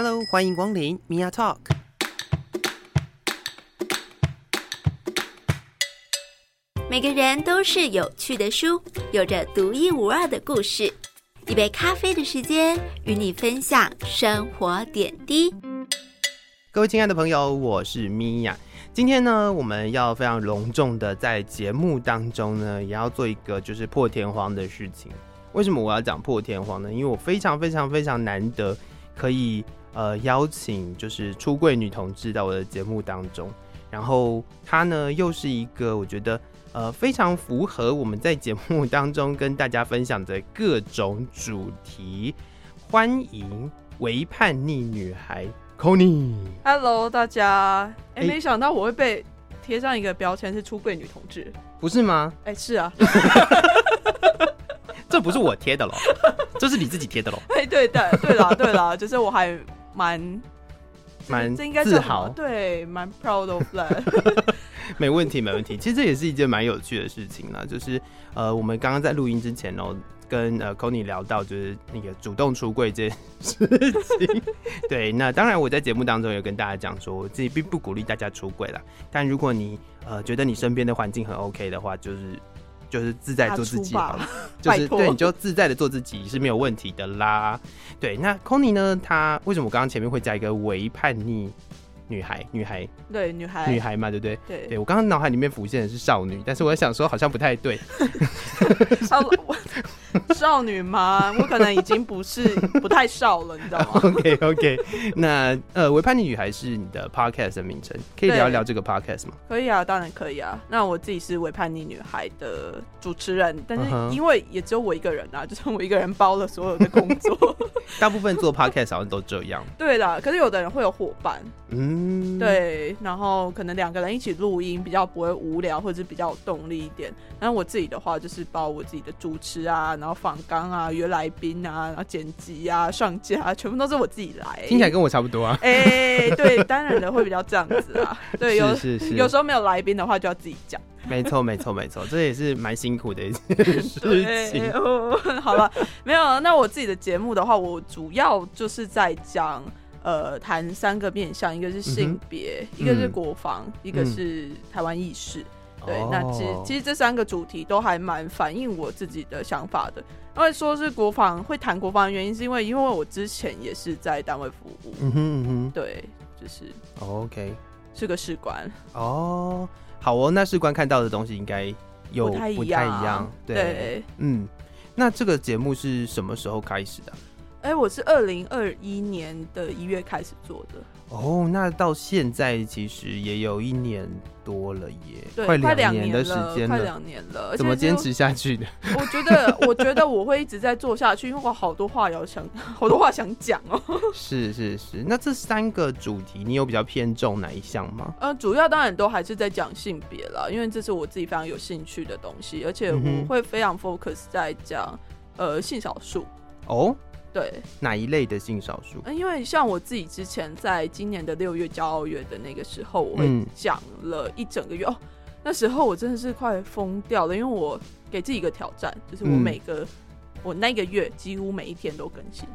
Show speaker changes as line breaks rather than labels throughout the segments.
Hello，欢迎光临 Mia Talk。
每个人都是有趣的书，有着独一无二的故事。一杯咖啡的时间，与你分享生活点滴。
各位亲爱的朋友，我是 Mia。今天呢，我们要非常隆重的在节目当中呢，也要做一个就是破天荒的事情。为什么我要讲破天荒呢？因为我非常非常非常难得可以呃邀请就是出柜女同志到我的节目当中，然后她呢又是一个我觉得呃非常符合我们在节目当中跟大家分享的各种主题。欢迎为叛逆女孩 c o n y
Hello，大家。哎、
哎
没想到我会被贴上一个标签是出柜女同志。
不是吗？
哎、是啊。
这不是我贴的喽，这是你自己贴的喽，
哎，对对对啦对啦，就是我还蛮
蛮
这应该叫
自
什么
豪，
对，蛮 proud of that。
没问题，没问题。其实这也是一件蛮有趣的事情啦，就是呃，我们刚刚在录音之前哦，跟呃 c o n y 聊到就是那个主动出柜这件事情。对，那当然我在节目当中有跟大家讲说，我自己并不鼓励大家出柜啦，但如果你呃觉得你身边的环境很 OK 的话，就是就是自在做自己好了。就是对，你就自在的做自己是没有问题的啦。对，那 c o n y 呢？她为什么我刚刚前面会加一个为叛逆女孩？女孩，
对，女孩，
女孩嘛，对不对？
对，
对我刚刚脑海里面浮现的是少女，但是我在想说好像不太对。
少女吗？我可能已经不是不太少了，你知道吗？
OK OK，那呃，维叛逆女孩是你的 podcast 的名称，可以聊一聊这个 podcast 吗？
可以啊，当然可以啊。那我自己是维叛逆女孩的主持人，但是因为也只有我一个人啊，就是我一个人包了所有的工作。
大部分做 podcast 好像都这样。
对啦，可是有的人会有伙伴，
嗯，，
对，然后可能两个人一起录音比较不会无聊，或者是比较有动力一点。然后我自己的话就是包我自己的主持啊，然后访纲啊、约来宾啊、然后剪辑啊、上架、啊，全部都是我自己来。
听起来跟我差不多啊。
哎、对，当然的会比较这样子啊。对，有
是是是，
有时候没有来宾的话就要自己讲。
没错没错没错，这也是蛮辛苦的一件事
对，
情。
哦 好了，没有。那我自己的节目的话，我主要就是在讲。呃，谈三个面向，一个是性别，一个是
嗯
国防，一个是台湾意识。对，
哦
那其实其实这三个主题都还蛮反映我自己的想法的。因为说是国防会谈国防的原因，是因为因为我之前也是在单位服务，
嗯哼嗯哼。
对，就是
哼，OK，
是个士官，
哦，好哦，那士官看到的东西应该有
不太一样
对。嗯，那这个节目是什么时候开始的？
哎、我是二零二一年的一月开始做的，
哦，那到现在其实也有一年多了耶，
对，
快
快
两
年了，快
时间了，
两年了，
怎么坚？持下去的？
我觉得，我觉得我会一直在做下去，因为我好多话要想，好多话想讲哦。
是是是，那这三个主题你有比较偏重哪一项吗？
呃，主要当然都还是在讲性别啦，因为这是我自己非常有兴趣的东西，而且我会非常 focus 在讲呃性少数。
哦，
对，
哪一类的性少数？
呃因为像我自己之前在今年的六月骄傲月的那个时候，我讲了一整个月、哦。那时候我真的是快疯掉了，因为我给自己一个挑战，就是我
嗯
每个、我那个月几乎每一天都更新。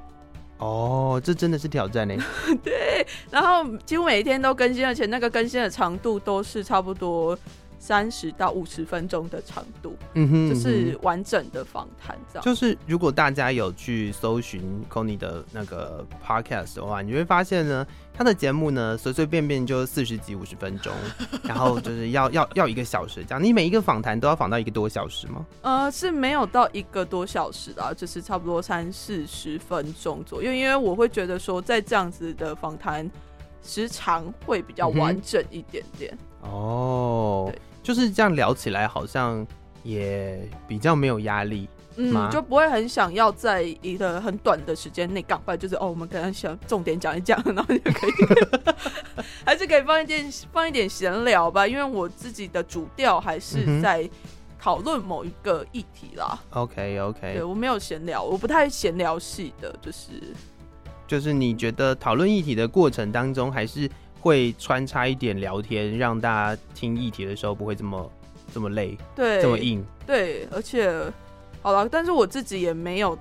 哦，这真的是挑战呢。
对，然后几乎每一天都更新，而且那个更新的长度都是差不多三十到五十分钟的长度，
嗯哼，
就
嗯
是完整的访谈这样。
就是如果大家有去搜寻 c o n y 的那个 podcast 的话，你会发现呢，他的节目呢随随便便就四十几五十分钟，然后就是要要要一个小时这样。你每一个访谈都要访到一个多小时吗？
呃，是没有到一个多小时的，就是差不多三四十分钟左右，因为我会觉得说，在这样子的访谈时长会比较完整一点点。
哦
对，
就是这样聊起来好像也比较没有压力。
嗯，就不会很想要在一个很短的时间内赶快，就是哦，我们可能想重点讲一讲，然后就可以，还是可以放一点放一点闲聊吧，因为我自己的主调还
嗯
是在讨论某一个议题啦。
OK OK，
对我没有闲聊，我不太闲聊系的，就是
就是你觉得讨论议题的过程当中，还是会穿插一点聊天，让大家听议题的时候不会这么这么累，
对
这么硬。
对，而且好了，但是我自己也没有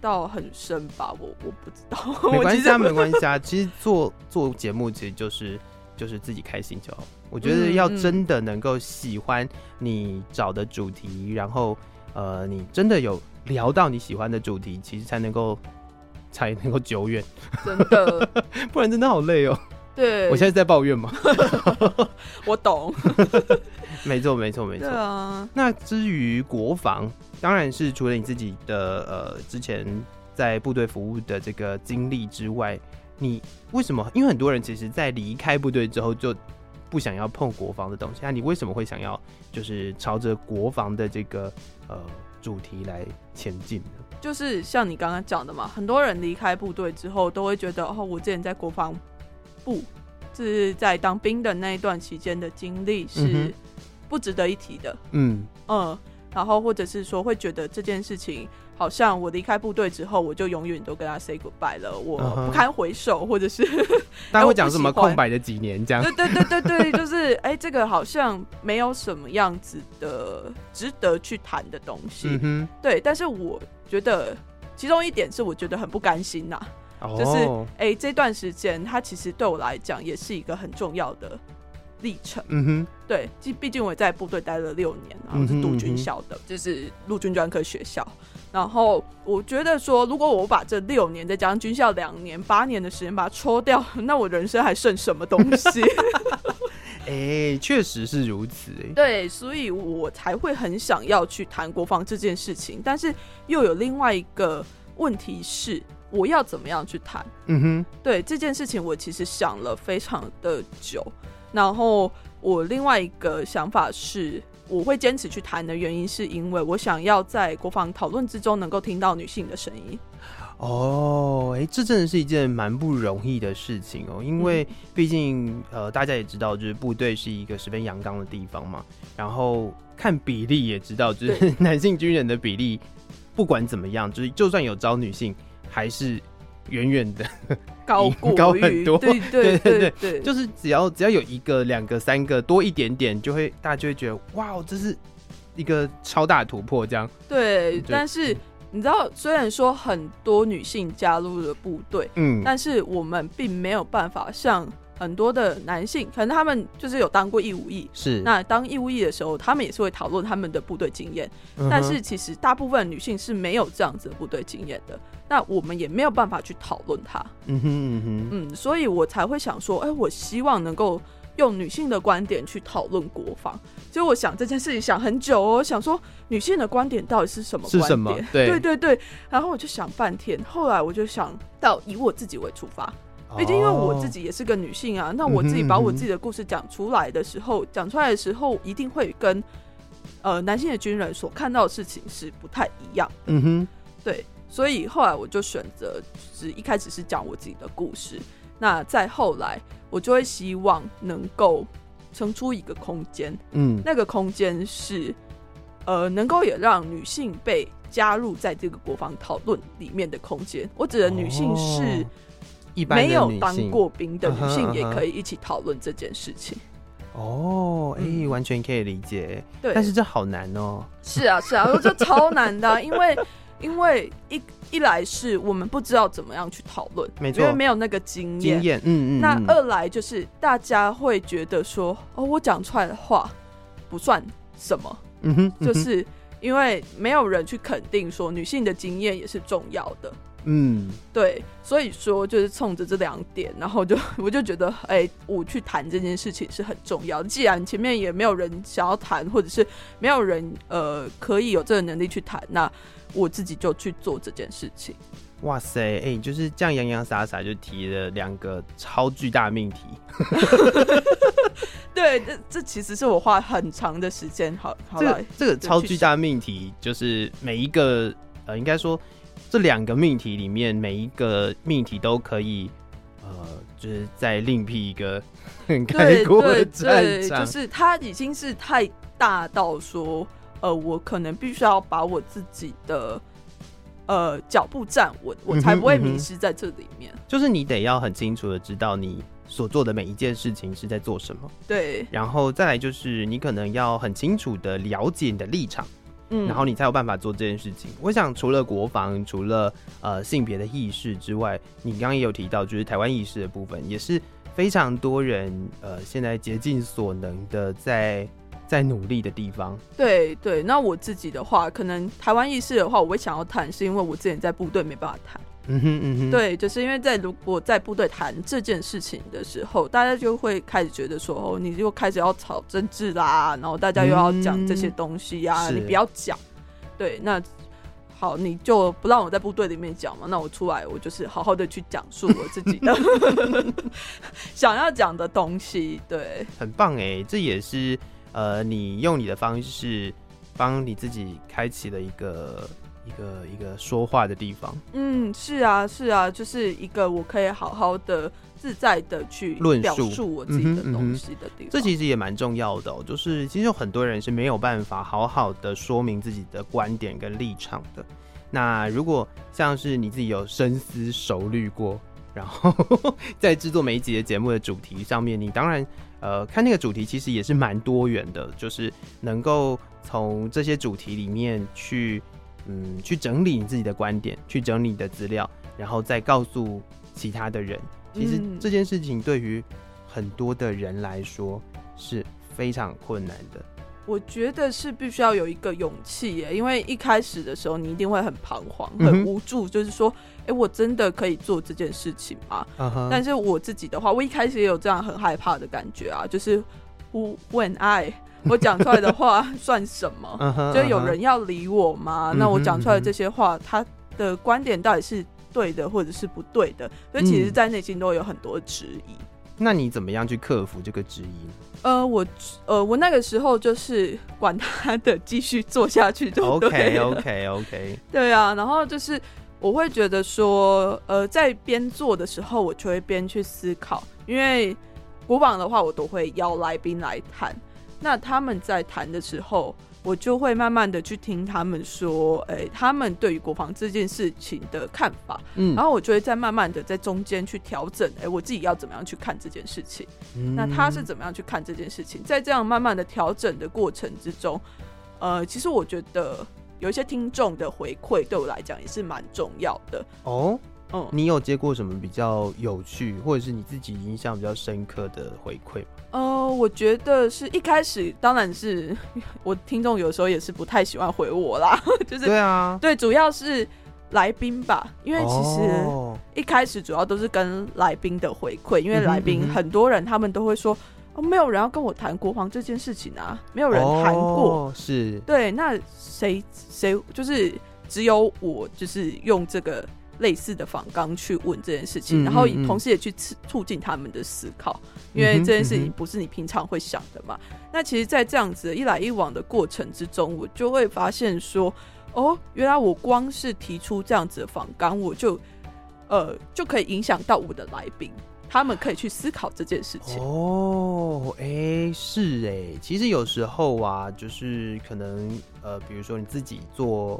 到很深吧，我我不知道。
没关系啊，没关系啊。其实做做节目其实就是就是自己开心就好。我觉得要真的能够喜欢你找的主题，然后呃，你真的有聊到你喜欢的主题，其实才能够才能够久远，
真的
不然真的好累哦。
对，
我现在在抱怨嘛？
我懂。
没错，没错，没
对
错。
啊，
那至于国防，当然是除了你自己的呃之前在部队服务的这个经历之外，你为什么？因为很多人其实，在离开部队之后就不想要碰国防的东西，那你为什么会想要就是朝着国防的这个呃主题来前进呢？
就是像你刚刚讲的嘛，很多人离开部队之后都会觉得，哦，我之前在国防部，就是在当兵的那一段期间的经历
嗯
是不值得一提的。
嗯，
嗯，然后或者是说会觉得这件事情好像我离开部队之后，我就永远都跟他 say goodbye 了，我不堪回首，或者是
大家会讲什么 空白的几年这样
对？对对对对，就是哎、这个好像没有什么样子的值得去谈的东西。
嗯，
对，但是我觉得其中一点是我觉得很不甘心呐、
哦，
就是哎、这段时间它其实对我来讲也是一个很重要的历程。
嗯哼，
对，毕毕竟我在部队待了六年，然后是陆军校的，就是陆军专科学校。然后我觉得说，如果我把这六年再加上军校两年、八年的时间把它抽掉，那我人生还剩什么东西？
哎、确实是如此、哎，
对，所以我才会很想要去谈国防这件事情。但是又有另外一个问题是，我要怎么样去谈？
嗯哼，
对这件事情，我其实想了非常的久。然后我另外一个想法是，我会坚持去谈的原因，是因为我想要在国防讨论之中能够听到女性的声音。
哦，哎、这真的是一件蛮不容易的事情哦，因为毕竟呃，大家也知道，就是部队是一个十分阳刚的地方嘛，然后看比例也知道，就是 男性军人的比例，不管怎么样，就是就算有招女性，还是远远的，
高过
高很多
对
对
对对
对。
对，
就是只要只要有一个、两个、三个多一点点，就会大家就会觉得哇，这是一个超大突破，这样，
对，但是你知道，虽然说很多女性加入了部队，
嗯，
但是我们并没有办法像很多的男性，可能他们就是有当过义务役。
是，
那当义务役的时候，他们也是会讨论他们的部队经验，
嗯
但是其实大部分女性是没有这样子的部队经验的，那我们也没有办法去讨论它。
嗯哼嗯哼，
嗯，所以我才会想说，哎、我希望能够用女性的观点去讨论国防。所以我想这件事情想很久哦，想说女性的观点到底是什么观点？
是什么对
对对对。然后我就想半天，后来我就想到以我自己为出发，毕竟因为我自
哦。
己也是个女性啊，那我自己把我自己的故事讲出来的时候，讲出来的时候一定会跟呃男性的军人所看到的事情是不太一样。
嗯哼，
对，所以后来我就选择，就是一开始是讲我自己的故事，那再后来我就会希望能够撑出一个空间，
嗯，
那个空间是呃能够也让女性被加入在这个国防讨论里面的空间。我指的女性是
哦一般
没有当过兵的女性，也可以一起讨论这件事情。
哦，哎、
嗯
完全可以理解，
对，
但是这好难哦。
是啊，是啊，我觉得超难的啊、因为因为一一来是我们不知道怎么样去讨论，
没错。
因为没有那个经验。
经验，嗯嗯，嗯。
那二来就是大家会觉得说，哦，我讲出来的话不算什么，
嗯哼，嗯哼。
就是因为没有人去肯定说女性的经验也是重要的。
嗯，
对，所以说就是冲着这两点，然后就 我就觉得，哎、我去谈这件事情是很重要。既然前面也没有人想要谈，或者是没有人呃可以有这个能力去谈，那我自己就去做这件事情。
哇塞，哎、就是这样洋洋洒洒就提了两个超巨大命题，
对，这这其实是我花很长的时间，好好来
这个这个超巨大命题，就是每一个呃，应该说这两个命题里面，每一个命题都可以呃，就是再另辟一个很开
对
阔的
对
战
对，
场，
就是它已经是太大到说，呃，我可能必须要把我自己的呃脚步站稳，我才不会迷失在这里面。
就是你得要很清楚的知道你所做的每一件事情是在做什么，
对，
然后再来就是你可能要很清楚的了解你的立场。
嗯
然后你才有办法做这件事情。我想除了国防，除了呃性别的意识之外，你刚刚也有提到，就是台湾意识的部分，也是非常多人呃现在竭尽所能的在在努力的地方。
对对，那我自己的话，可能台湾意识的话，我会想要谈，是因为我之前在部队没办法谈。
嗯哼嗯哼，，
对，就是因为在如果在部队谈这件事情的时候，大家就会开始觉得说，哦，你又开始要炒政治啦，然后大家又要讲这些东西呀、
嗯
你不要讲。对，那好，你就不让我在部队里面讲嘛，那我出来，我就是好好的去讲述我自己的 想要讲的东西。对，
很棒哎，这也是呃你用你的方式帮你自己开启了一个一个一个说话的地方。
嗯，是啊，是啊，就是一个我可以好好的、自在的去表
论述
述我自己的东西的地方。
这其实也蛮重要的、哦，就是其实有很多人是没有办法好好的说明自己的观点跟立场的。那如果像是你自己有深思熟虑过，然后 在制作每一集的节目的主题上面，你当然呃看那个主题其实也是蛮多元的，就是能够从这些主题里面去嗯去整理你自己的观点，去整理你的资料，然后再告诉其他的人。其实
嗯
这件事情对于很多的人来说是非常困难的。
我觉得是必须要有一个勇气耶，因为一开始的时候你一定会很彷徨、很无助，就是说，哎、我真的可以做这件事情吗？但是我自己的话，我一开始也有这样很害怕的感觉啊，就是 Who when I 我讲出来的话算什么？就有人要理我吗？那我讲出来的这些话，他的观点到底是对的，或者是不对的？所以其实，
嗯
在内心都有很多质疑。
那你怎么样去克服这个质疑呢？
呃，我呃，我那个时候就是管他的，继续做下去就对
OK
了
OK OK，
对啊，然后就是我会觉得说，呃，在边做的时候，我就会边去思考，因为国榜的话，我都会邀来宾来谈。那他们在谈的时候，我就会慢慢的去听他们说，哎、他们对于国防这件事情的看法，
嗯
然后我就会再慢慢的在中间去调整，哎、我自己要怎么样去看这件事情。嗯那他是怎么样去看这件事情？在这样慢慢的调整的过程之中，呃，其实我觉得有一些听众的回馈对我来讲也是蛮重要的。
哦，
嗯，
你有接过什么比较有趣，或者是你自己印象比较深刻的回馈吗？
呃，我觉得是一开始，当然是 我听众有时候也是不太喜欢回我啦，就是
对啊，
对，主要是来宾吧，因为其实
哦。
一开始主要都是跟来宾的回馈，因为来宾很多人他们都会说，哦，没有人要跟我谈国防这件事情啊，没有人谈过。
哦是。
对，那谁谁就是只有我，就是用这个类似的访纲去问这件事情，
嗯
然后同时也去促促进他们的思考，因为这件事情不是你平常会想的嘛。那其实，在这样子一来一往的过程之中，我就会发现说，哦，原来我光是提出这样子的访纲，我就呃就可以影响到我的来宾。他们可以去思考这件事情。
哦，哎、是哎，其实有时候啊，就是可能呃，比如说你自己做，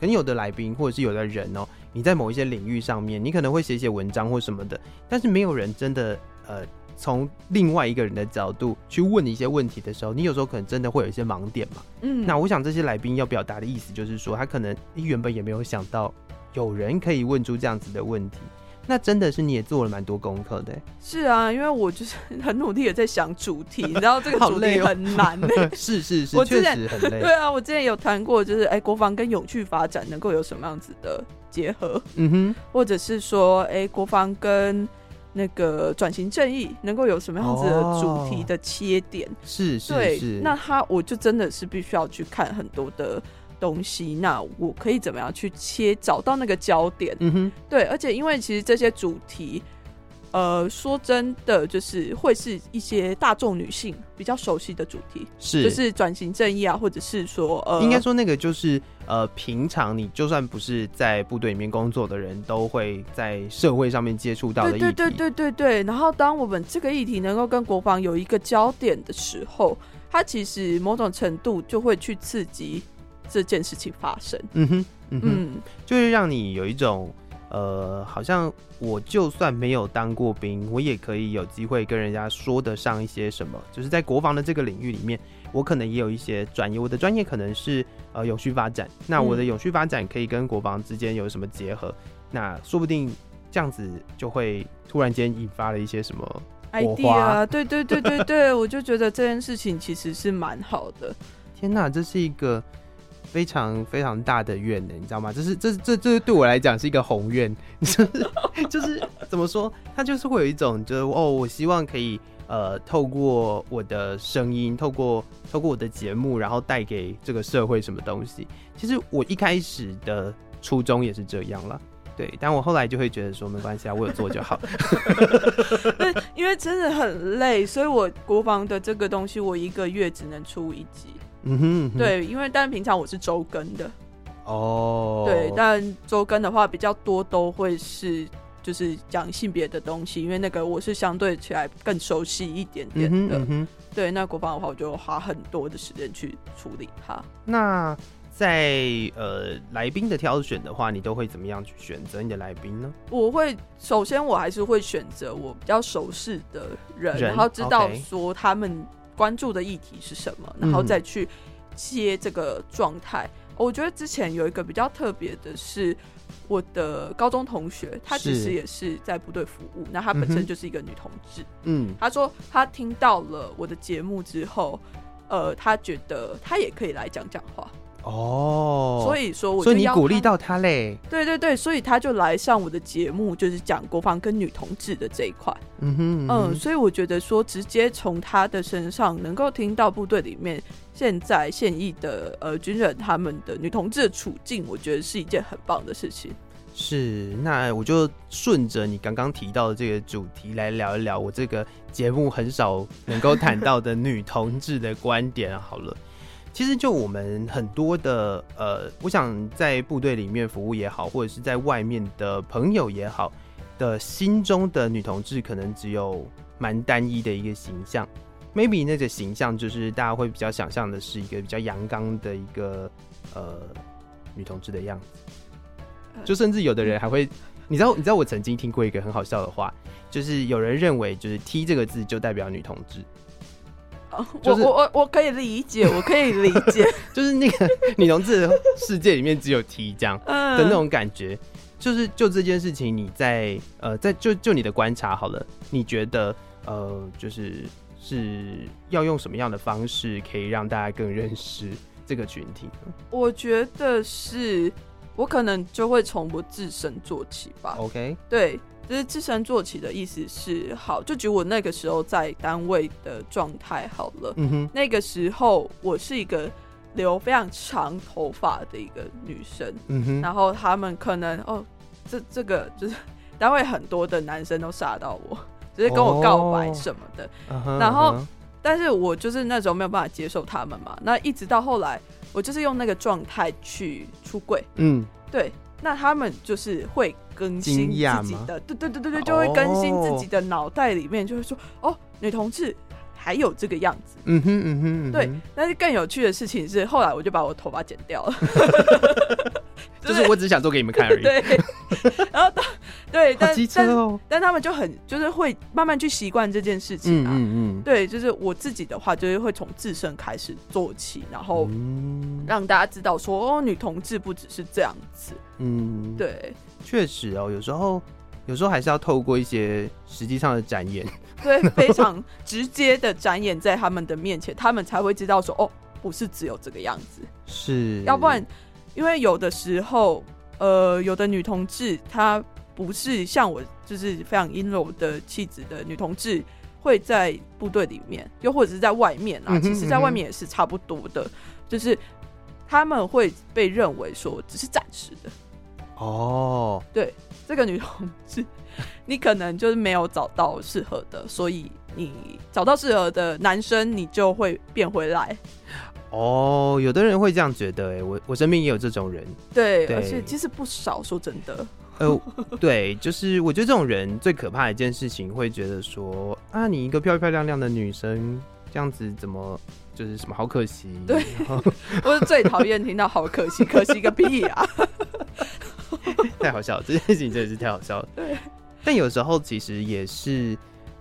可能有的来宾或者是有的人哦，你在某一些领域上面，你可能会写写文章或什么的，但是没有人真的呃，从另外一个人的角度去问你一些问题的时候，你有时候可能真的会有一些盲点嘛。
嗯，
那我想这些来宾要表达的意思就是说，他可能原本也没有想到有人可以问出这样子的问题。那真的是你也做了蛮多功课的欸，
是啊，因为我就是很努力的在想主题，你知道这个 主题
好累哦
很难 呢、
是是是，
我之前
确实很累。
对啊，我之前有谈过，就是哎、国防跟永续发展能够有什么样子的结合，
嗯哼，
或者是说，哎、国防跟那个转型正义能够有什么样子的主题的切点？
是是
对
是，，
那他我就真的是必须要去看很多的东西，那我可以怎么样去切，找到那个焦点？
嗯哼，
对，而且因为其实这些主题，呃，说真的，就是会是一些大众女性比较熟悉的主题，
是
就是转型正义啊，或者是说呃，
应该说那个就是呃，平常你就算不是在部队里面工作的人，都会在社会上面接触到的议题。
对对对对对对。然后当我们这个议题能够跟国防有一个焦点的时候，它其实某种程度就会去刺激这件事情发生。
嗯哼，嗯哼，
嗯，
就是让你有一种呃，好像我就算没有当过兵，我也可以有机会跟人家说得上一些什么，就是在国防的这个领域里面，我可能也有一些专业，我的专业可能是呃永续发展，那我的
嗯
永续发展可以跟国防之间有什么结合？那说不定这样子就会突然间引发了一些什么
idea，对对对对对，我就觉得这件事情其实是蛮好的。
天哪，这是一个非常非常大的愿呢，你知道吗？这是这这这对我来讲是一个宏愿，就是就是怎么说，他就是会有一种就是哦，我希望可以呃透过我的声音，透过透过我的节目，然后带给这个社会什么东西。其实我一开始的初衷也是这样了。对，但我后来就会觉得说没关系啊，我有做就好。
因为真的很累，所以我国防的这个东西，我一个月只能出一集。
嗯哼，嗯哼，
对，因为但平常我是周更的，
哦，
对，但周更的话比较多都会是就是讲性别的东西，因为那个我是相对起来更熟悉一点
嗯
点的。
哼嗯哼。
对，那国防的话，我就花很多的时间去处理它。
那在呃来宾的挑选的话，你都会怎么样去选择你的来宾呢？
我会首先我还是会选择我比较熟识的人，
人
然后知道说他们关注的议题是什么，
嗯
然后再去接这个状态。我觉得之前有一个比较特别的是。我的高中同学，她其实也是在部队服务，那她本身就是一个女同志。
嗯，
她说她听到了我的节目之后，呃，她觉得她也可以来讲讲话，
哦，
所以说我
所以你鼓励到他嘞，
对对对，所以他就来上我的节目，就是讲国防跟女同志的这一块。
嗯哼，
嗯，所以我觉得说，直接从他的身上能够听到部队里面现在现役的呃军人他们的女同志的处境，我觉得是一件很棒的事情。
是，那我就顺着你刚刚提到的这个主题来聊一聊我这个节目很少能够谈到的女同志的观点好了。其实就我们很多的呃，我想在部队里面服务也好，或者是在外面的朋友也好的心中的女同志，可能只有蛮单一的一个形象。maybe 那个形象就是大家会比较想象的是一个比较阳刚的一个呃女同志的样子。就甚至有的人还会，你知道，你知道我曾经听过一个很好笑的话，就是有人认为就是 T 这个字就代表女同志，
哦
就是
我我我我可以理解，我可以理解，
就是那个女同志的世界里面只有 T 这样
嗯
的那种感觉。就是就这件事情，你在呃，在就就你的观察好了，你觉得呃，就是是要用什么样的方式可以让大家更认识这个群体呢
我觉得是我可能就会从我自身做起吧。
？OK，
对，就是自身做起的意思是好，就举我那个时候在单位的状态好了。
嗯哼，
那个时候我是一个留非常长头发的一个女生，
嗯哼，
然后他们可能哦，这这个就是单位很多的男生都杀到我，就是跟我告白什么的。然后但是我就是那时候没有办法接受他们嘛。那一直到后来，我就是用那个状态去出柜，
嗯，
对。那他们就是会更新自己的，对对对对对，就会更新自己的脑袋里面，就会说哦，女同志还有这个样子。
嗯哼嗯哼，嗯哼
对，但是更有趣的事情是，后来我就把我头发剪掉了。
就是我只想做给你们看而已。
对，然后到对，但
哦。
但他们就很就是会慢慢去习惯这件事情
嗯
啊。
嗯嗯，
对，就是我自己的话，就是会从自身开始做起，然后
嗯
让大家知道说，哦，女同志不只是这样子。
嗯，，
对，
确实哦，有时候有时候还是要透过一些实际上的展演。
对，非常直接的展演在他们的面前，他们才会知道说，哦，不是只有这个样子。
是，
要不然，因为有的时候，呃，有的女同志她不是像我，就是非常阴柔的气质的女同志，会在部队里面，又或者是在外面啊，其实在外面也是差不多的，就是他们会被认为说只是暂时的。
哦，
对，这个女同志，你可能就是没有找到适合的，所以你找到适合的男生，你就会变回来。
哦，有的人会这样觉得，哎，我我身边也有这种人。
对，
對
而且其实不少，说真的。
呃，对，就是我觉得这种人最可怕的一件事情，会觉得说啊，你一个漂漂亮亮的女生，这样子怎么就是什么好可惜？
对 我是最讨厌听到“好可惜，可惜个屁啊！”
太好笑了，这件事情真的是太好笑了。
对，
但有时候其实也是，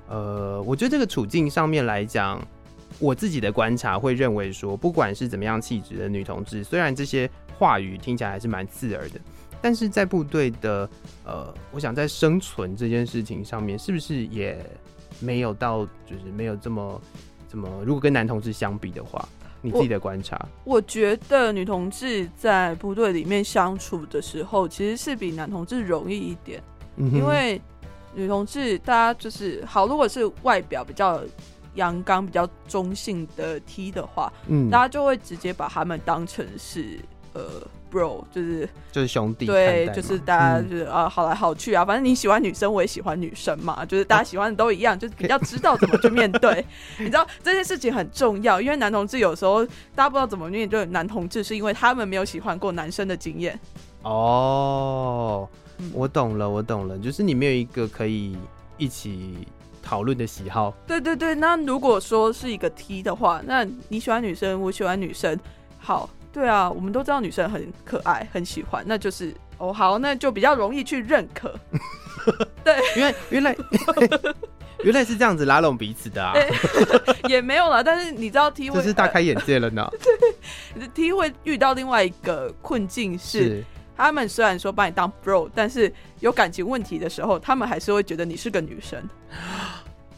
呃，我觉得这个处境上面来讲，我自己的观察会认为说，不管是怎么样气质的女同志，虽然这些话语听起来还是蛮刺耳的，但是在部队的，呃，我想在生存这件事情上面，是不是也没有到，就是没有这么这么，如果跟男同志相比的话，你自己的观察，
我觉得女同志在部队里面相处的时候，其实是比男同志容易一点，
嗯
因为女同志大家就是好，如果是外表比较阳刚、比较中性的 T 的话，
嗯。
大家就会直接把他们当成是呃 bro，就是
就是兄弟
对，就是大家
嗯。
就是啊好来好去啊，反正你喜欢女生，我也喜欢女生嘛，就是大家喜欢的都一样，就是比较知道怎么去面对。你知道这件事情很重要，因为男同志有时候大家不知道怎么面对男同志，是因为他们没有喜欢过男生的经验。
哦
嗯，
我懂了，我懂了，就是你没有一个可以一起讨论的喜好，
对对对，那如果说是一个 T 的话，那你喜欢女生，我喜欢女生，好，对啊，我们都知道女生很可爱，很喜欢，那就是哦好，那就比较容易去认可。对。
因为原来 原来是这样子拉拢彼此的啊，
也没有了，但是你知道 T 会
真是大开眼界了呢。
呃 T 会遇到另外一个困境是，
是
他们虽然说把你当 bro，但是有感情问题的时候，他们还是会觉得你是个女生。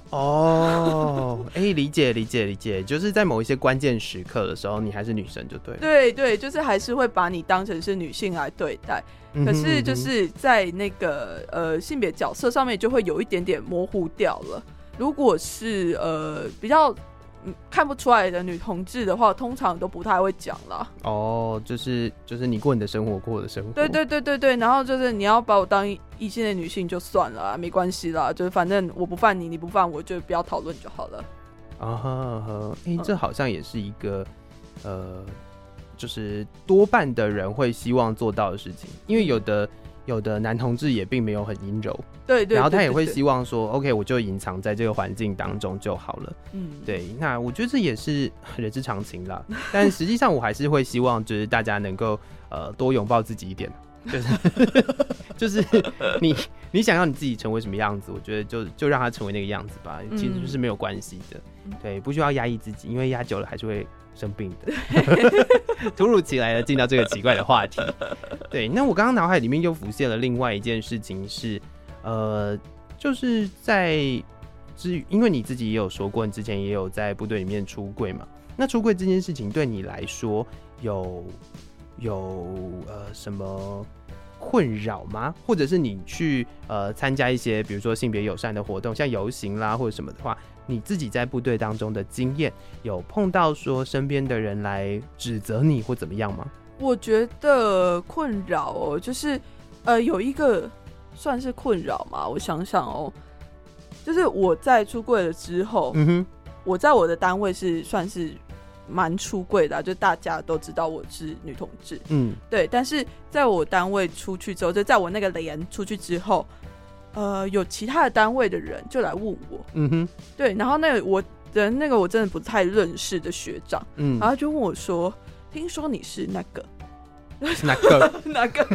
哦，哎、理解理解理解，就是在某一些关键时刻的时候，你还是女生就对了。
对对，就是还是会把你当成是女性来对待。可是就是在那个呃性别角色上面，就会有一点点模糊掉了。如果是呃比较嗯看不出来的女同志的话，通常都不太会讲啦。
哦，就是就是你过你的生活，过我的生活。
对对对对对，然后就是你要把我当异性的女性就算了啊，没关系啦，就是反正我不犯你，你不犯我，就不要讨论就好了。
啊哈哎、
嗯
这好像也是一个呃，就是多半的人会希望做到的事情，因为有的有的男同志也并没有很阴柔，
对对
然后他也会希望说，OK，我就隐藏在这个环境当中就好了。
嗯，
对，那我觉得这也是 人之常情啦。但实际上，我还是会希望，就是大家能够呃多拥抱自己一点，就是 就是你你想要你自己成为什么样子，我觉得就就让他成为那个样子吧，其实就是没有关系的。
嗯
对，不需要压抑自己，因为压久了还是会生病的。突如其来的进到这个奇怪的话题，对，那我刚刚脑海里面又浮现了另外一件事情是，呃，就是在至于，因为你自己也有说过，你之前也有在部队里面出柜嘛。那出柜这件事情对你来说有有呃什么困扰吗？或者是你去呃参加一些比如说性别友善的活动，像游行啦或者什么的话，你自己在部队当中的经验有碰到说身边的人来指责你或怎么样吗？
我觉得困扰哦，就是呃有一个算是困扰嘛，我想想哦，就是我在出柜了之后，
嗯哼，
我在我的单位是算是蛮出柜的啊、就大家都知道我是女同志，
嗯
对。但是在我单位出去之后，就在我那个连出去之后，呃，有其他的单位的人就来问我，
嗯哼，
对，然后那个我的那个我真的不太认识的学长，
嗯。
然，后就问我说：“听说你是那个？
哪个。
哪个。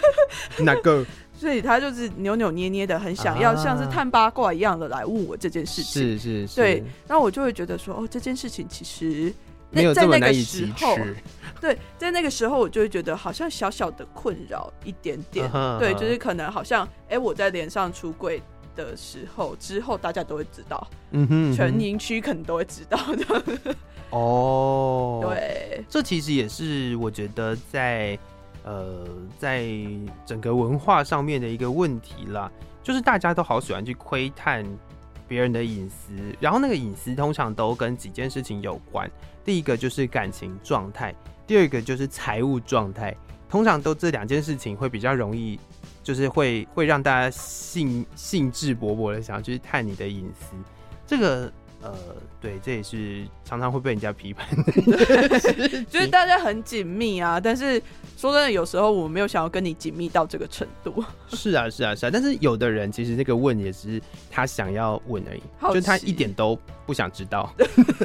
哪个？？”
所以他就是扭扭捏捏的，很想要
啊。
像是探八卦一样的来问我这件事情。
是是是，
对，然后我就会觉得说，哦，这件事情其实那
没有这么
在那个
难以启
时候，
齿。
对，在那个时候我就会觉得好像小小的困扰一点点。对，就是可能好像，哎，我在脸上出柜的时候，之后大家都会知道，
嗯哼，嗯哼
全营区可能都会知道的。
哦，，
对，
这其实也是我觉得在呃在整个文化上面的一个问题啦，就是大家都好喜欢去窥探别人的隐私，然后那个隐私通常都跟几件事情有关，第一个就是感情状态，第二个就是财务状态，通常都这两件事情会比较容易。就是会会让大家兴兴致勃勃的想要去探你的隐私，这个呃，对，这也是常常会被人家批判的。
就是大家很紧密啊，但是说真的，有时候我没有想要跟你紧密到这个程度。
是啊，是啊，是啊，但是有的人其实那个问也是他想要问而已，就是他一点都不想知道。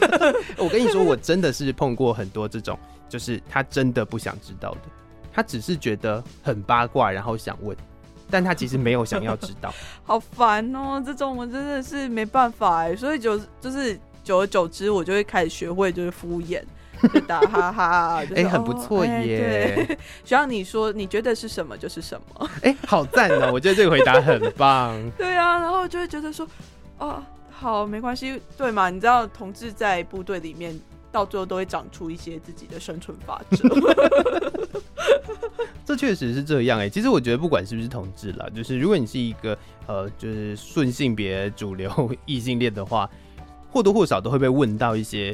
我跟你说，我真的是碰过很多这种，就是他真的不想知道的。他只是觉得很八卦，然后想问，但他其实没有想要知道。
好烦哦，这种我真的是没办法哎，所以就就是久而久之，我就会开始学会就是敷衍，就打哈哈，哎，
很不错耶。
对，需要你说你觉得是什么就是什么，
哎，好赞哦，我觉得这个回答很棒。
对啊，然后就会觉得说，哦，好，没关系，对嘛？你知道，同志在部队里面。到最后都会长出一些自己的生存法则，
这确实是这样哎。其实我觉得不管是不是同志啦，就是如果你是一个呃，就是顺性别主流异性恋的话，或多或少都会被问到一些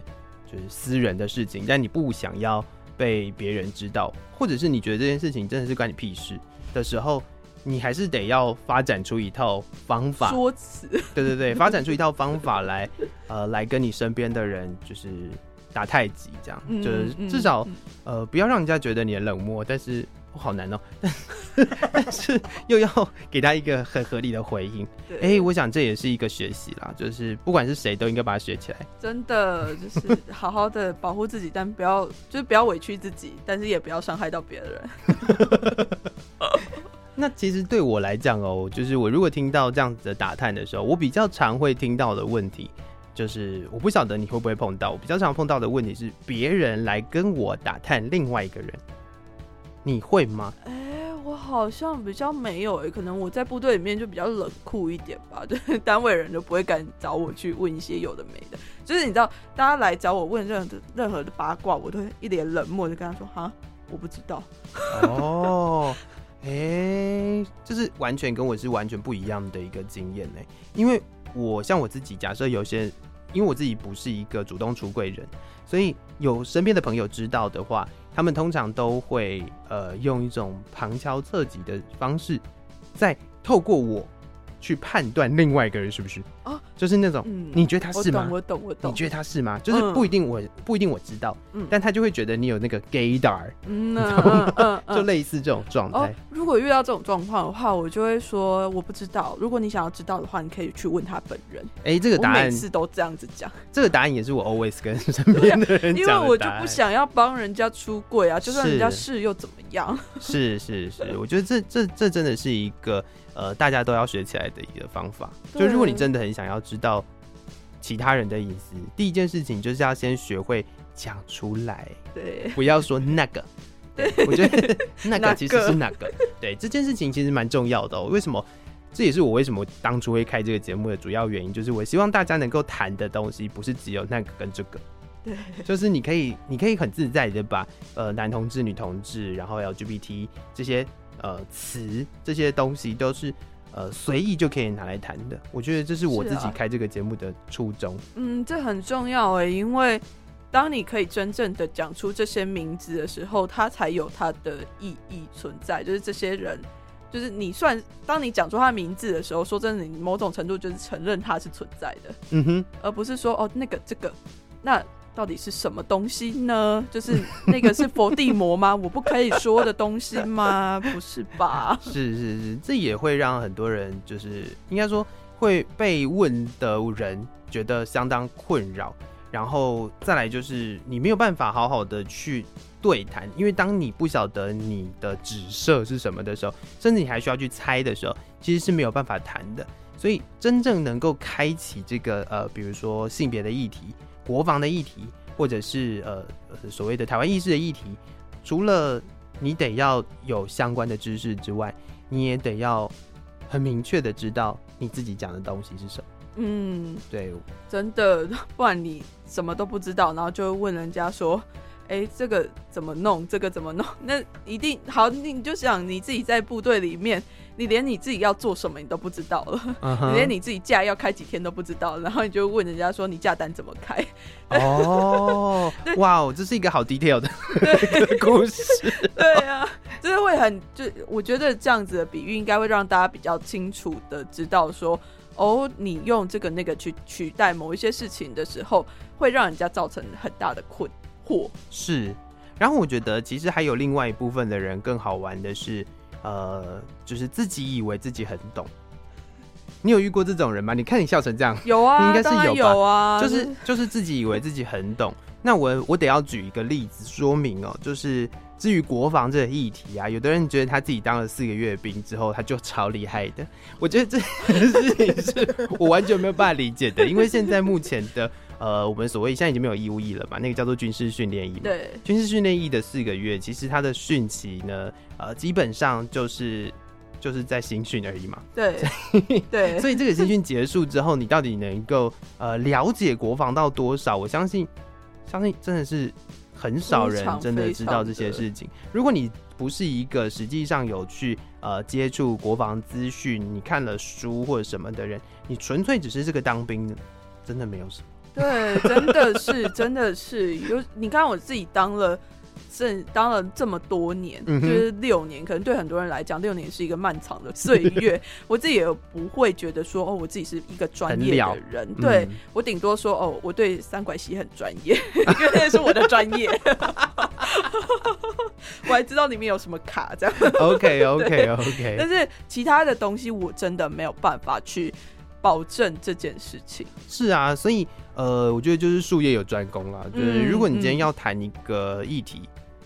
就是私人的事情，但你不想要被别人知道，或者是你觉得这件事情真的是关你屁事的时候，你还是得要发展出一套方法
说辞。
对对对，发展出一套方法来呃，来跟你身边的人就是。打太极，这样就是至少呃，不要让人家觉得你很冷漠，但是好难哦，但是又要给他一个很合理的回应。哎，我想这也是一个学习啦，就是不管是谁都应该把它学起来。
真的就是好好的保护自己，但不要就是不要委屈自己，但是也不要伤害到别人。
那其实对我来讲哦，就是我如果听到这样子的打探的时候，我比较常会听到的问题。就是我不晓得你会不会碰到，我比较常碰到的问题是别人来跟我打探另外一个人，你会吗？
哎，我好像比较没有哎，可能我在部队里面就比较冷酷一点吧，就是单位人就不会敢找我去问一些有的没的，就是你知道，大家来找我问任何任何的八卦，我都会一脸冷漠，就跟他说哈，我不知道。
哦，哎，就是完全跟我是完全不一样的一个经验呢，因为我像我自己，假设有些。因为我自己不是一个主动出柜人，所以有身边的朋友知道的话，他们通常都会呃用一种旁敲侧击的方式，在透过我去判断另外一个人是不是哦。就是那种，你觉得他是吗？
我懂，我懂。
你觉得他是吗？就是不一定，我不一定我知道，嗯但他就会觉得你有那个 gaydar，嗯，就类似这种状态。
如果遇到这种状况的话，我就会说我不知道。如果你想要知道的话，你可以去问他本人。
哎，这个答案
每次都这样子讲。
这个答案也是我 always 跟身边的人讲。因
为我就不想要帮人家出柜啊，就算人家是又怎么样？
是是是，我觉得这这这真的是一个呃大家都要学起来的一个方法。就如果你真的很想要。知道其他人的隐私，第一件事情就是要先学会讲出来，
对，
不要说那个。对，我觉得 那个其实是那个。对，这件事情其实蛮重要的。为什么？这也是我为什么当初会开这个节目的主要原因，就是我希望大家能够谈的东西不是只有那个跟这个。
对，
就是你可以，你可以很自在的把呃男同志、女同志，然后 LGBT 这些呃词这些东西都是。呃，随意就可以拿来谈的，我觉得这是我自己开这个节目的初衷。
嗯，这很重要哎，因为当你可以真正的讲出这些名字的时候，它才有它的意义存在。就是这些人，就是你算，当你讲出他名字的时候，说真的，你某种程度就是承认他是存在的。嗯哼，而不是说哦，那个这个那。到底是什么东西呢？就是那个是佛地魔吗？我不可以说的东西吗？不是吧？
是是是，这也会让很多人就是应该说会被问的人觉得相当困扰。然后再来就是你没有办法好好的去对谈，因为当你不晓得你的指涉是什么的时候，甚至你还需要去猜的时候，其实是没有办法谈的。所以真正能够开启这个呃，比如说性别的议题。国防的议题，或者是呃所谓的台湾意识的议题，除了你得要有相关的知识之外，你也得要很明确的知道你自己讲的东西是什么。嗯，对，
真的，不然你什么都不知道，然后就问人家说。哎，这个怎么弄？这个怎么弄？那一定好，你就想你自己在部队里面，你连你自己要做什么你都不知道了，你连你自己假要开几天都不知道，然后你就问人家说你假单怎么开？
哦，哇哦，这是一个好 detail 的 故事。
对啊，就是会很就我觉得这样子的比喻应该会让大家比较清楚的知道说，哦，你用这个那个去取代某一些事情的时候，会让人家造成很大的困。
是，然后我觉得其实还有另外一部分的人更好玩的是，呃，就是自己以为自己很懂。你有遇过这种人吗？你看你笑成这样，
有啊，
应该是有
吧？有啊，
就是就是自己以为自己很懂。那我我得要举一个例子说明哦，就是至于国防这个议题啊，有的人觉得他自己当了四个月兵之后，他就超厉害的。我觉得这件事情是我完全没有办法理解的，因为现在目前的呃，我们所谓现在已经没有义务役了嘛，那个叫做军事训练役嘛。
对，
军事训练役的四个月，其实它的训期呢，呃，基本上就是就是在新训而已嘛。
对，对，
所以这个新训结束之后，你到底能够呃了解国防到多少？我相信，相信真的是很少人真的知道这些事情。如果你不是一个实际上有去呃接触国防资讯，你看了书或者什么的人，你纯粹只是这个当兵的，真的没有什么。
对，真的是，真的是有。你看我自己当了。这当了这么多年，
嗯
就是六年，可能对很多人来讲，六年是一个漫长的岁月。我自己也不会觉得说，哦，我自己是一个专业的人，对、
嗯
我顶多说，哦，我对三拐系很专业，因为那是我的专业。我还知道里面有什么卡这样
，OK OK OK 但
是其他的东西我真的没有办法去保证这件事情。
是啊，所以呃，我觉得就是术业有专攻啦。就是
嗯
如果你今天
嗯
要谈一个议题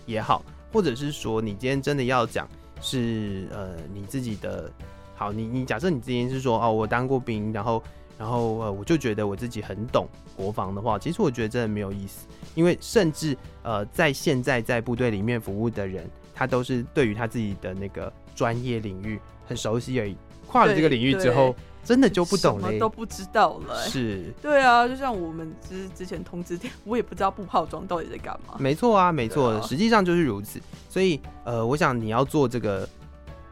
也好，或者是说你今天真的要讲是呃你自己的，好，你你假设你今天是说哦，我当过兵，然后然后呃我就觉得我自己很懂国防的话，其实我觉得真的没有意思，因为甚至呃在现在在部队里面服务的人，他都是对于他自己的那个专业领域很熟悉而已，跨了这个领域之后，真的就不懂嘞
什么都。不知道了、欸
是，
对啊，就像我们之之前通知店，我也不知道不泡妆到底在干嘛。
没错啊，没错，
啊
实际上就是如此。所以，呃，我想你要做这个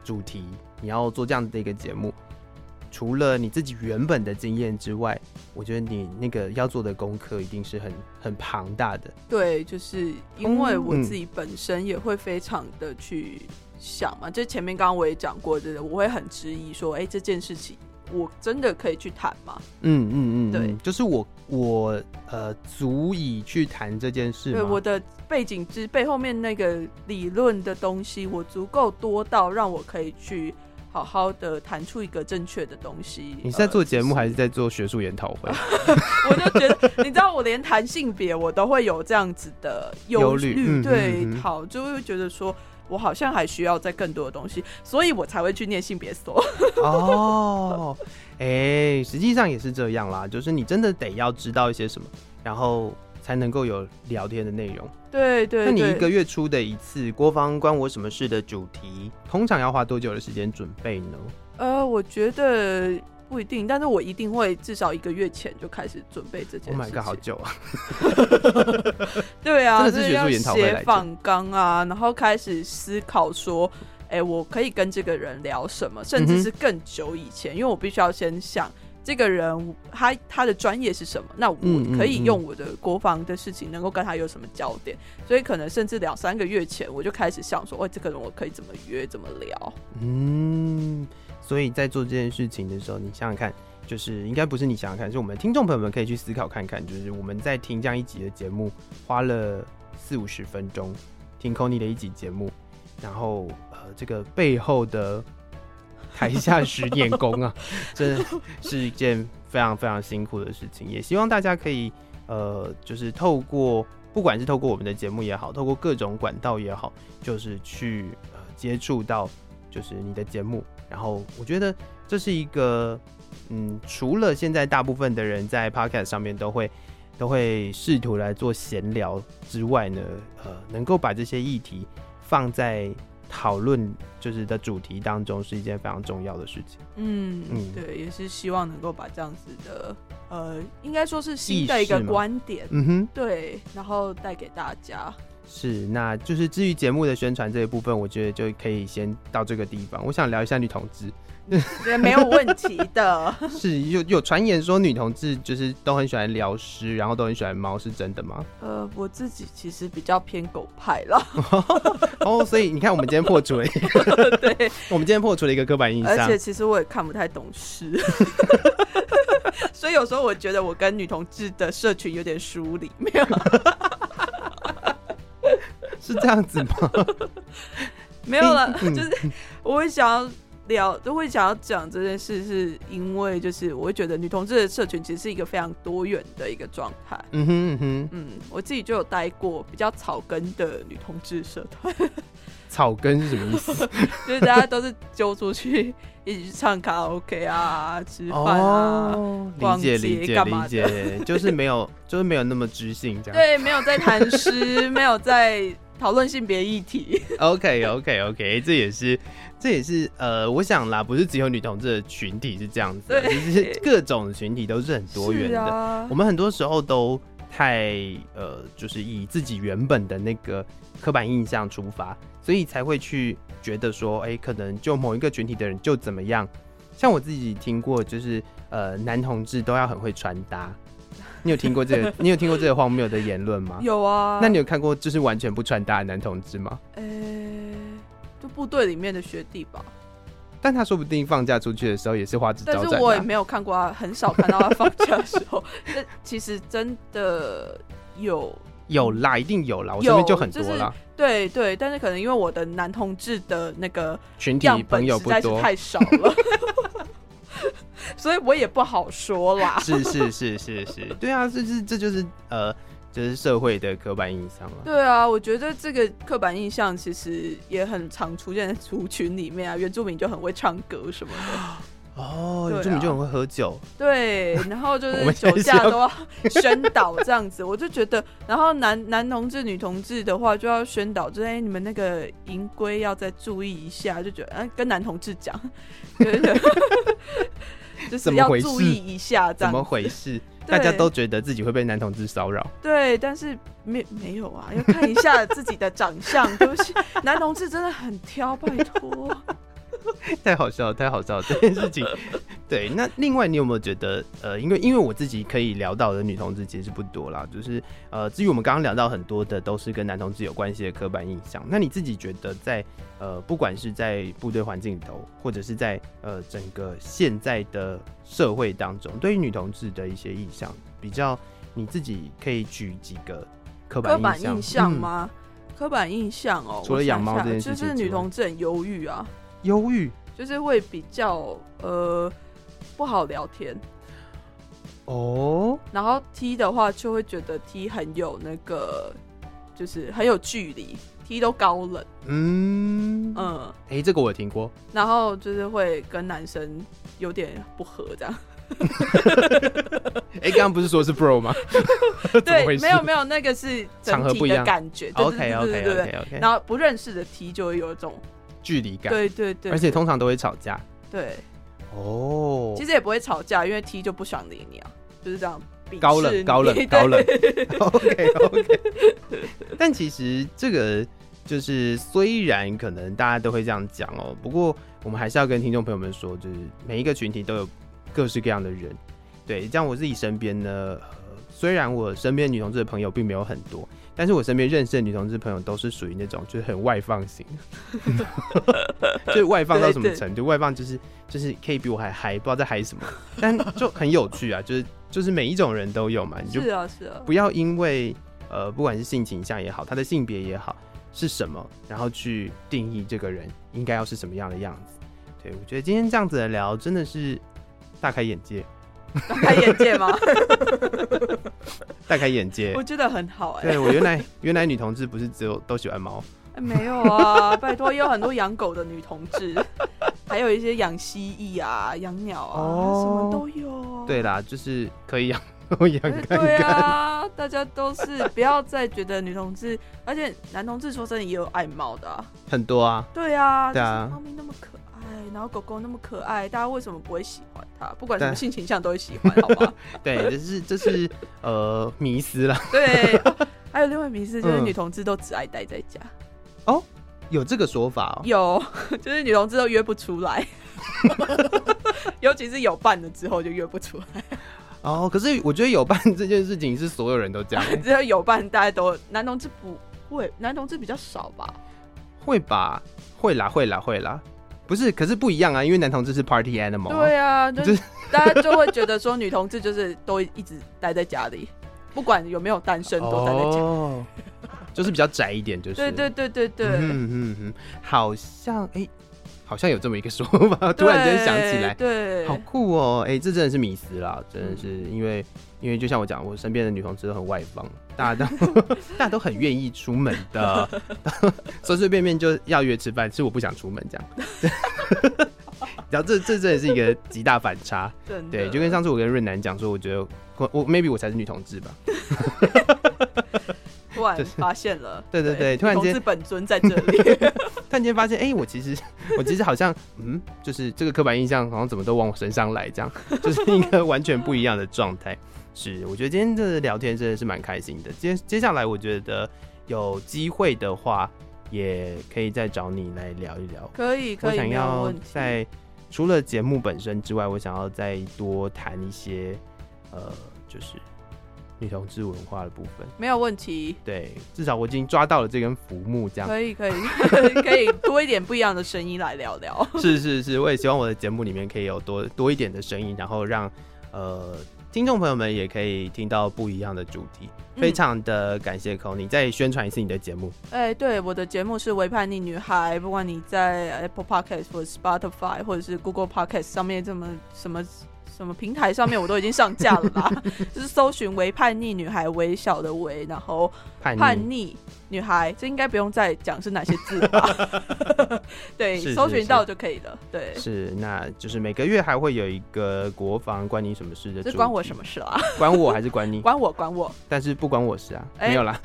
主题，你要做这样的一个节目，除了你自己原本的经验之外，我觉得你那个要做的功课一定是很很庞大的。
对，就是因为我
嗯
自己本身也会非常的去想嘛，就前面刚刚我也讲过，就是我会很质疑说，哎、这件事情我真的可以去谈吗？
嗯嗯嗯，
对
嗯，就是我我呃足以去谈这件事？
对我的背景之背后面那个理论的东西，我足够多到让我可以去好好的谈出一个正确的东西。
你是在做
呃
节目还
是
在做学术研讨会？
我就觉得，你知道，我连谈性别我都会有这样子的
忧
忧
虑嗯
对，
嗯嗯
好，就会觉得说我好像还需要再更多的东西，所以我才会去念性别所。
哦，哎、实际上也是这样啦，就是你真的得要知道一些什么，然后才能够有聊天的内容。
对对
那你一个月出的一次国防关我什么事的主题，通常要花多久的时间准备呢？
呃，我觉得不一定，但是我一定会至少一个月前就开始准备这件
Oh
事
my
情。
god，好久啊！
对啊，
真的是学术
就是要
研讨会来着
写访纲啊，然后开始思考说，哎、我可以跟这个人聊什么，甚至是更久以前，因为我必须要先想这个人他他的专业是什么，那我可以
嗯
用我的国防的事情能够跟他有什么焦点，所以可能甚至两三个月前我就开始想说，哦，这个人我可以怎么约，怎么聊。
嗯，所以在做这件事情的时候，你想想看，就是应该不是你想想看，是我们听众朋友们可以去思考看看，就是我们在听这样一集的节目，花了四五十分钟听 c o n y 的一集节目，然后呃，这个背后的台下十年功啊，真的是一件非常非常辛苦的事情。也希望大家可以呃，就是透过不管是透过我们的节目也好，透过各种管道也好，就是去呃接触到就是你的节目。然后我觉得这是一个嗯，除了现在大部分的人在 podcast 上面都会都会试图来做闲聊之外呢，呃，能够把这些议题放在讨论就是的主题当中，是一件非常重要的事情。
嗯
嗯
对，也是希望能够把这样子的呃，应该说是新的一个观点，
嗯哼，
对，然后带给大家。
是，那就是至于节目的宣传这一部分，我觉得就可以先到这个地方。我想聊一下女同志，
对，没有问题的。
是有有传言说女同志就是都很喜欢聊诗，然后都很喜欢猫，是真的吗？
呃，我自己其实比较偏狗派啦，
哦，所以你看，我们今天破除了一个，
对，
我们今天破除了一个刻板印象
而且。其实我也看不太懂诗，所以有时候我觉得我跟女同志的社群有点疏离，没有
是这样子吗？
没有了，
嗯
就是我会想要聊，都会想要讲这件事，是因为就是我会觉得女同志的社群其实是一个非常多元的一个状态。
嗯哼嗯哼，
嗯，我自己就有待过比较草根的女同志社团，
草根是什么意思？
就是大家都是揪出去一起去唱卡拉 OK 啊、吃饭啊。
哦，理
逛
解理解理解，就是没有就是没有那么知性这样。
对，没有在谈诗，没有在讨论性别议题。
OK OK OK，这也是这也是呃，我想啦，不是只有女同志的群体是这样子其实各种群体都是很多元的。
啊
我，们很多时候都太呃，就是以自己原本的那个刻板印象出发，所以才会去觉得说，哎、可能就某一个群体的人就怎么样。像我自己听过，就是呃，男同志都要很会穿搭。你有听过这个？你有听过这个荒谬的言论吗？
有啊。
那你有看过就是完全不穿搭的男同志吗？
呃、就部队里面的学弟吧，
但他说不定放假出去的时候也是花枝
但
招展、啊。
是我也没有看过他，很少看到他放假的时候。那其实真的有，
有啦，一定有啦，我
有
身边就很多
就是
啦，
对对，但是可能因为我的男同志的那个
群体朋友不多。
实在是太少了，所以我也不好说啦。
是是是是是，对啊，这是这就是呃，就是社会的刻板印象了。
对啊，我觉得这个刻板印象其实也很常出现在族群里面啊，原住民就很会唱歌什么的，
哦，
对啊。
原住民就很会喝酒，
对，然后就是酒驾都要宣导这样子，我就觉得，然后男男同志、女同志的话就要宣导，就是哎、你们那个淫规要再注意一下，就觉得、啊、跟男同志讲，就是 要注意一下这
怎么，回事？大家都觉得自己会被男同志骚扰，
对，但是没没有啊，要看一下自己的长相，对不起，男同志真的很挑，拜托。
太好笑了，太好笑了这件事情。对，那另外你有没有觉得，呃，因为因为我自己可以聊到的女同志其实不多啦，就是呃，至于我们刚刚聊到很多的都是跟男同志有关系的刻板印象，那你自己觉得在呃，不管是在部队环境里头，或者是在呃整个现在的社会当中，对于女同志的一些印象，比较你自己可以举几个刻板印象
板印象
嗯
吗？刻板印象哦，
除了养猫这件事情
就是女同志很忧郁啊，
忧郁
就是会比较呃不好聊天。
哦，
然后 T 的话，就会觉得 T 很有那个，就是很有距离，T 都高冷，
嗯嗯，
嗯，
哎、这个我有听过。
然后就是会跟男生有点不合这样。
哎、刚刚不是说是 bro 吗？
对没有没有，那个是整体的感觉。对
OK
对
OK
对对对
OK OK，
然后不认识的 T 就会有一种，
距离感，
对对对，
而且通常都会吵架。
对，
哦。
其实也不会吵架，因为 T 就不想理你啊，就是这样。
高冷高冷高冷。OK OK，但其实这个就是虽然可能大家都会这样讲哦，不过我们还是要跟听众朋友们说，就是每一个群体都有各式各样的人。对，像我自己身边呢，呃虽然我身边女同志的朋友并没有很多，但是我身边认识的女同志朋友都是属于那种就是很外放型，就是外放到什么程度？外放就是就是可以比我还嗨，不知道在嗨什么，但就很有趣啊，就是就是每一种人都有嘛，你就是
啊是啊，
不要因为呃不管是性倾向也好，他的性别也好是什么，然后去定义这个人应该要是什么样的样子。对我觉得今天这样子的聊真的是大开眼界，
大开眼界吗？
大开眼界
我。觉得很好哎、
对我原来原来女同志不是只有都喜欢猫，
哎没有啊，拜托，也有很多养狗的女同志，还有一些养蜥蜴啊、养鸟啊，
哦
什么都有。
对啦，就是可以养都养
哎对。啊，大家都是不要再觉得女同志，而且男同志说真的也有爱猫的啊。
很多啊，
对啊，
对啊
就是猫咪那么可爱，然后狗狗那么可爱，大家为什么不会喜欢它？不管什么性倾向都会喜欢，好吧？
对，这是这是呃迷思啦，
对、哦还有另外迷思就是
嗯
女同志都只爱待在家，哦
有这个说法哦。
有 就是女同志都约不出来，尤其是有伴了之后就约不出来，
哦，可是我觉得有伴这件事情是所有人都这样欸，
只要有伴，大家都男同志不会，男同志比较少吧？
会吧？会啦，会啦，会啦。不是，可是不一样啊，因为男同志是 party animal 啊。
对啊，就
就是
大家就会觉得说女同志就是都一直待在家里，不管有没有单身都待在家。
哦，就是比较窄一点，就是。
对对对对对，
嗯嗯嗯，好像哎、好好像有这么一个说法，突然间想起来，
对，
好酷哦！哎，这真的是迷思啦，真的是因为因为就像我讲，我身边的女同志都很外放，大家都 大家都很愿意出门的，随随便便就要约吃饭，是我不想出门这样。然后这这真的是一个极大反差，对，就跟上次我跟润南讲说，我觉得我我 maybe 我才是女同志吧。
突然发现了，
对对对，突然间
本尊在这里，
突然间发现，哎，我其实我其实好像，嗯，就是这个刻板印象好像怎么都往我身上来，这样就是一个完全不一样的状态。是，我觉得今天的聊天真的是蛮开心的。接接下来，我觉得有机会的话，也可以再找你来聊一聊。
可以，可
以，我想要在除了节目本身之外，我想要再多谈一些，呃，就是。女同志文化的部分
没有问题，
对，至少我已经抓到了这根浮木，这样
可以可以 可以多一点不一样的声音来聊聊。
是是是，我也希望我的节目里面可以有多多一点的声音，然后让呃听众朋友们也可以听到不一样的主题。非常的感谢 c o n y 再宣传一次你的节目。
哎，对，我的节目是《微叛逆女孩》，不管你在 Apple Podcast 或者 Spotify 或者是 Google Podcast 上面这么什么。什么平台上面我都已经上架了啦，就是搜寻“为叛逆女孩”，微小的“微”，然后叛逆女孩，这应该不用再讲是哪些字吧？对，搜寻到就可以了。对，
是，那就是每个月还会有一个国防关你什么事的，
这关我什么事啊？
关我还是关你？
关我，关我，
但是不关我事啊，没有啦。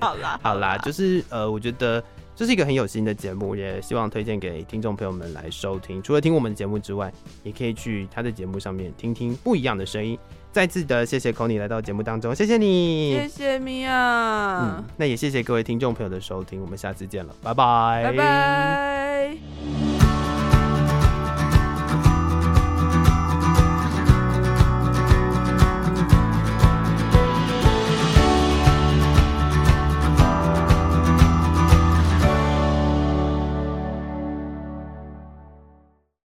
好啦，
好啦，就是呃，我觉得。这是一个很有心的节目，也希望推荐给听众朋友们来收听。除了听我们节目之外，也可以去他的节目上面听听不一样的声音。再次的谢谢 Kony 来到节目当中，谢谢你，
谢谢米娅。
嗯，那也谢谢各位听众朋友的收听，我们下次见了，拜拜，
拜拜。